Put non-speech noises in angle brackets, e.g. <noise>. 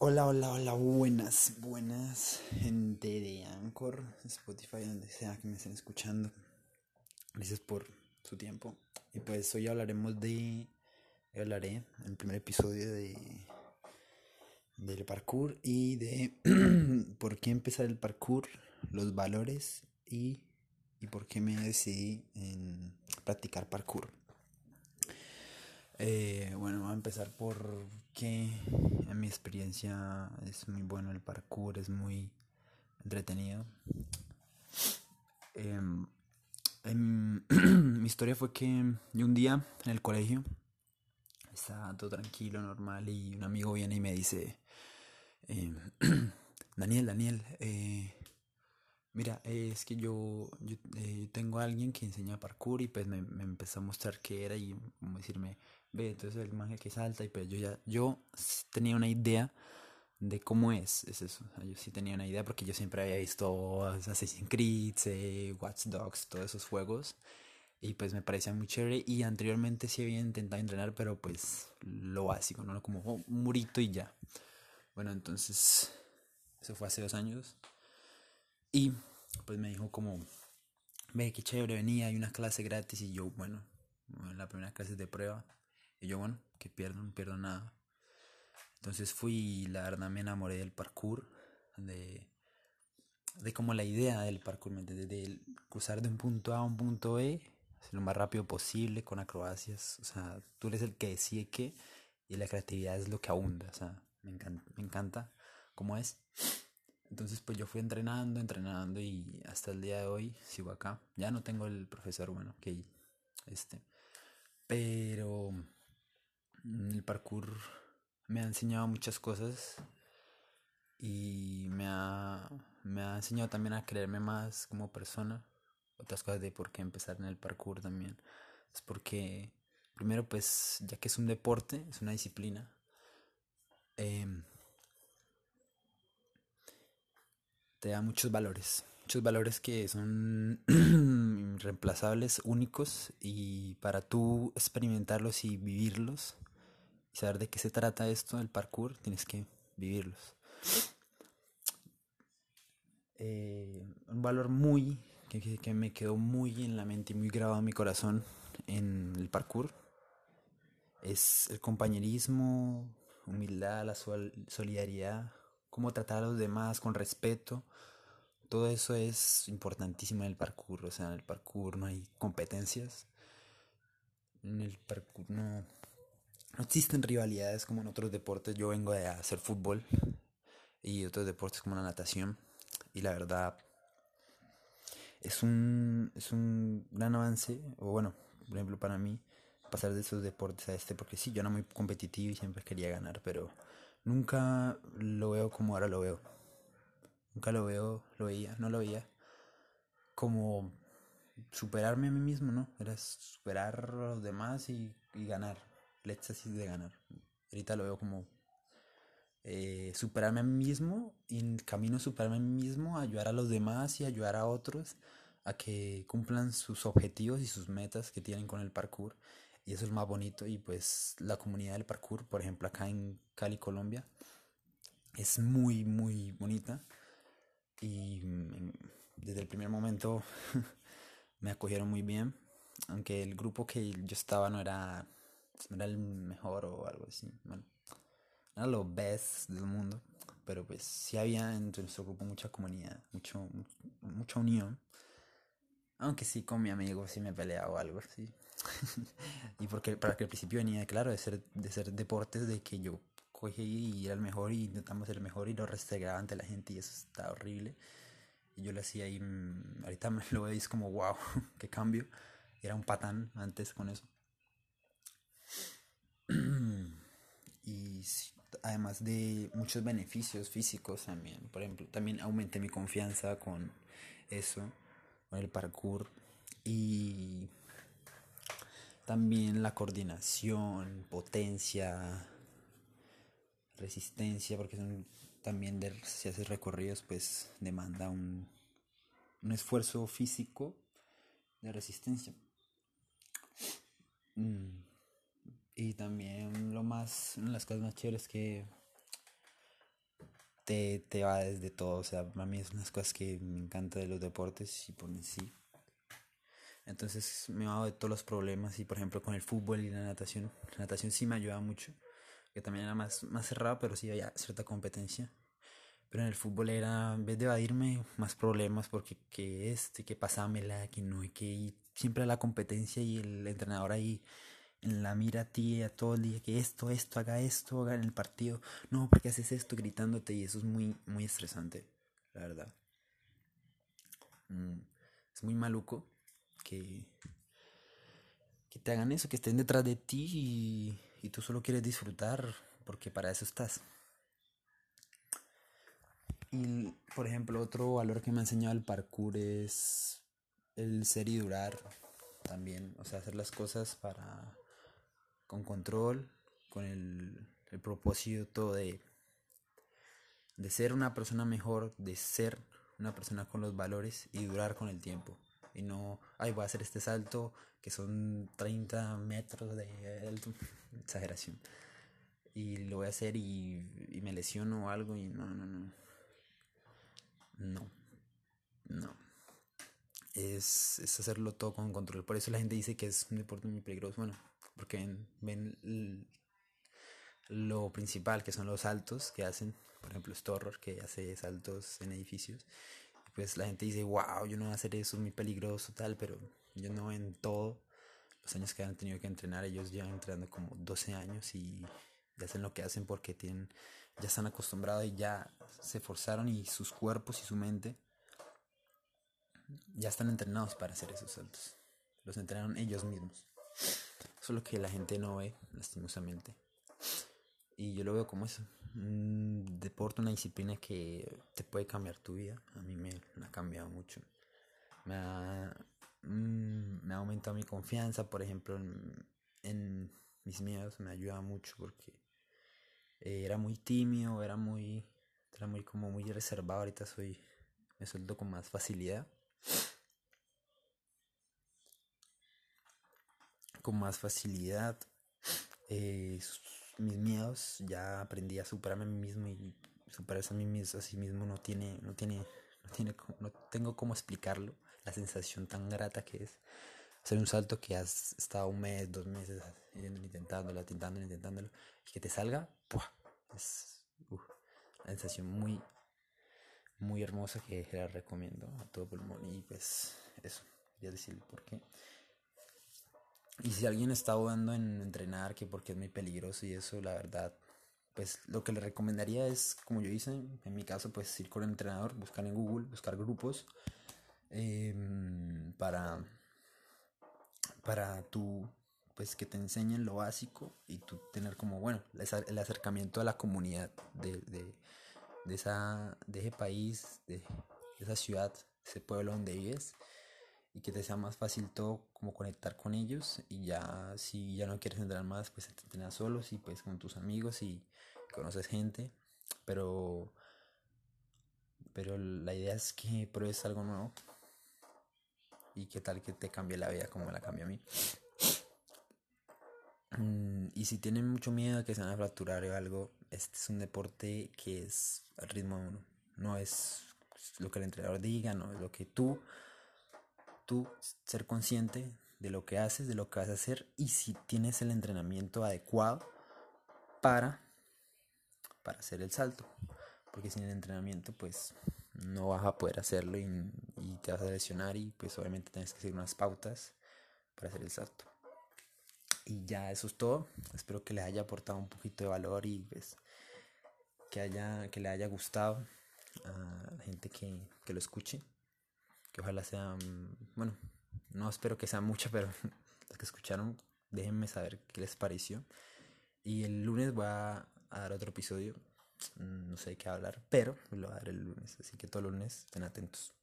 Hola, hola, hola, buenas, buenas, gente de Anchor, Spotify, donde sea que me estén escuchando. Gracias por su tiempo. Y pues hoy hablaremos de. Hablaré en el primer episodio de. del parkour y de <clears throat> por qué empezar el parkour, los valores y, y por qué me decidí en practicar parkour. Eh, bueno, voy a empezar por que en mi experiencia es muy bueno el parkour, es muy entretenido. Em, <clears throat> mi historia fue que un día en el colegio estaba todo tranquilo, normal, y un amigo viene y me dice, em, <clears throat> Daniel, Daniel, eh, mira, es que yo, yo eh, tengo a alguien que enseña parkour y pues me, empezó a mostrar qué era y decirme, ve, entonces el magia que salta y pues yo ya, yo tenía una idea de cómo es, es eso, yo sí tenía una idea porque yo siempre había visto Assassin's Creed, eh, Watch Dogs, todos esos juegos. Y pues me parecía muy chévere. Y anteriormente sí había intentado entrenar pero pues lo básico, ¿no? Como un murito y ya. Bueno, entonces eso fue hace dos años. Y pues me dijo como, ve, qué chévere, venía, hay una clase gratis y yo, bueno, la primera clase de prueba y yo, bueno, que pierdo, no pierdo nada. Entonces fui y la verdad me enamoré del parkour, de, de como la idea del parkour, de, de, cruzar de un punto A a un punto B lo más rápido posible, con acrobacias. O sea, tú eres el que decide qué y la creatividad es lo que abunda. O sea, me encanta, me encanta cómo es. Entonces, pues yo fui entrenando, entrenando y hasta el día de hoy sigo acá. Ya no tengo el profesor, bueno, que este. Pero el parkour me ha enseñado muchas cosas y me ha, me ha enseñado también a creerme más como persona. Otras cosas de por qué empezar en el parkour también. Es porque, primero, pues, ya que es un deporte, es una disciplina, em, te da muchos valores. Muchos valores que son <clears throat> irreemplazables, únicos, y para tú experimentarlos y vivirlos, saber de qué se trata esto, el parkour, tienes que vivirlos. Eh, un valor muy que, que, me quedó muy en la mente y muy grabado en mi corazón en el parkour es el compañerismo, humildad, la solidaridad, cómo tratar a los demás con respeto. Todo eso es importantísimo en el parkour. O sea, en el parkour no hay competencias. En el parkour no, no existen rivalidades como en otros deportes. Yo vengo de hacer fútbol y otros deportes como la natación. Y la verdad es un, es un gran avance. O bueno, por ejemplo, para mí, pasar de esos deportes a este. Porque sí, yo era muy competitivo y siempre quería ganar. Pero nunca lo veo como ahora lo veo. Nunca lo veo, lo veía, no lo veía como superarme a mí mismo, ¿no? Era superar a los demás y, y ganar el éxtasis de ganar. Ahorita lo veo como eh, superarme a mí mismo y en camino a superarme a mí mismo, ayudar a los demás y ayudar a otros a que cumplan sus objetivos y sus metas que tienen con el parkour. Y eso es más bonito. Y pues la comunidad del parkour, por ejemplo, acá en Cali, Colombia, es muy, muy bonita. Y mm, desde el primer momento <laughs> me acogieron muy bien. Aunque el grupo que yo estaba no era no era el mejor o algo así. Bueno, no era lo best del mundo, pero pues sí había entre nuestro grupo mucha comunidad, mucho, mucha unión. Aunque sí con mi amigo sí me peleaba o algo así. <laughs> y porque para que al principio venía, claro, de ser, de ser deportes de que yo cogí y era el mejor y intentamos ser el mejor y lo restregaba ante la gente y eso está horrible. Y yo lo hacía ahí, mm, ahorita me <laughs> lo veis como wow, <laughs> qué cambio. Era un patán antes con eso. Además de muchos beneficios físicos también, por ejemplo, también aumenté mi confianza con eso, con el parkour y también la coordinación, potencia, resistencia, porque también de, si haces recorridos pues demanda un, un esfuerzo físico de resistencia. Mm. Y también lo más, una de las cosas más chéveres que te, te va desde todo. O sea, a mí es unas cosas que me encanta de los deportes y por sí. Entonces me va de todos los problemas y por ejemplo con el fútbol y la natación. La natación sí me ayuda mucho, que también era más, más cerrado, pero sí había cierta competencia. Pero en el fútbol era, en vez de evadirme, más problemas porque que este, que pasámela, que no, y que siempre la competencia y el entrenador ahí en la mira a ti a todo el día, que esto, esto, haga esto, haga en el partido, no, porque haces esto gritándote y eso es muy, muy estresante, la verdad. Mm, es muy maluco que, que te hagan eso, que estén detrás de ti y, y tú solo quieres disfrutar, porque para eso estás. Y, por ejemplo, otro valor que me ha enseñado el parkour es el ser y durar también. O sea, hacer las cosas para con control, con el, el propósito de, de ser una persona mejor, de ser una persona con los valores y durar con el tiempo. Y no, ay, voy a hacer este salto que son 30 metros de <laughs> exageración. Y lo voy a hacer y, y me lesiono o algo y no, no, no. No, no. Es, es hacerlo todo con control. Por eso la gente dice que es un deporte muy peligroso. Bueno, porque ven lo principal, que son los saltos que hacen. Por ejemplo, Storror, que hace saltos en edificios. pues la gente dice, wow, yo no voy a hacer eso, es muy peligroso, tal. Pero yo no en todo los años que han tenido que entrenar. Ellos llevan entrenando como 12 años y hacen lo que hacen porque tienen ya están acostumbrados y ya se forzaron y sus cuerpos y su mente ya están entrenados para hacer esos saltos. Los entrenaron ellos mismos. Solo que la gente no ve, lastimosamente. Y yo lo veo como eso. Un deporte, una disciplina que te puede cambiar tu vida. A mí me, ha cambiado mucho. Me ha, mm, me ha aumentado mi confianza, por ejemplo, en, en mis miedos. Me ayuda mucho porque eh, era muy tímido, era muy, era muy como muy reservado, ahorita soy, me suelto con más facilidad. Con más facilidad. Eh, mis miedos, ya aprendí a superarme a mí mismo y superarse a mí mismo, a sí mismo no tiene, no tiene, no tiene, no tengo cómo explicarlo, la sensación tan grata que es hacer un salto que has estado un mes, dos meses intentándolo, intentándolo, intentándolo, y que te salga, es una sensación muy, muy hermosa que la recomiendo a todo pulmón. Y pues eso, quería decir por qué. Y si alguien está dudando en entrenar, que porque es muy peligroso y eso, la verdad, pues lo que le recomendaría es, como yo hice, en mi caso, pues ir con el entrenador, buscar en Google, buscar grupos em, para para tú, pues que te enseñen lo básico y tú tener como, bueno, el acercamiento a la comunidad de, de, de, esa, de ese país, de, esa ciudad, ese pueblo donde vives y que te sea más fácil todo como conectar con ellos y ya si ya no quieres entrar más pues te entrenas solos y pues con tus amigos y conoces gente pero pero la idea es que pruebes algo nuevo y qué tal que te cambie la vida como la cambia a mí. Mm, y si tienen mucho miedo a que se van a fracturar o algo, este es un deporte que es al ritmo uno. No es lo que el entrenador diga, no es lo que tú, tú ser consciente de lo que haces, de lo que vas a hacer y si tienes el entrenamiento adecuado para, para hacer el salto. Porque sin el entrenamiento, pues no vas a poder hacerlo y, te vas a lesionar y pues obviamente tienes que seguir unas pautas para hacer el salto. Y ya eso es todo. Espero que les haya aportado un poquito de valor y pues que haya que le haya gustado a la gente que, que lo escuche. Ojalá sea bueno, no espero que sea mucha, pero <laughs> los que escucharon, déjenme saber qué les pareció. Y el lunes voy a dar otro episodio no sé qué hablar, pero lo voy a dar el lunes, así que todo el lunes estén atentos.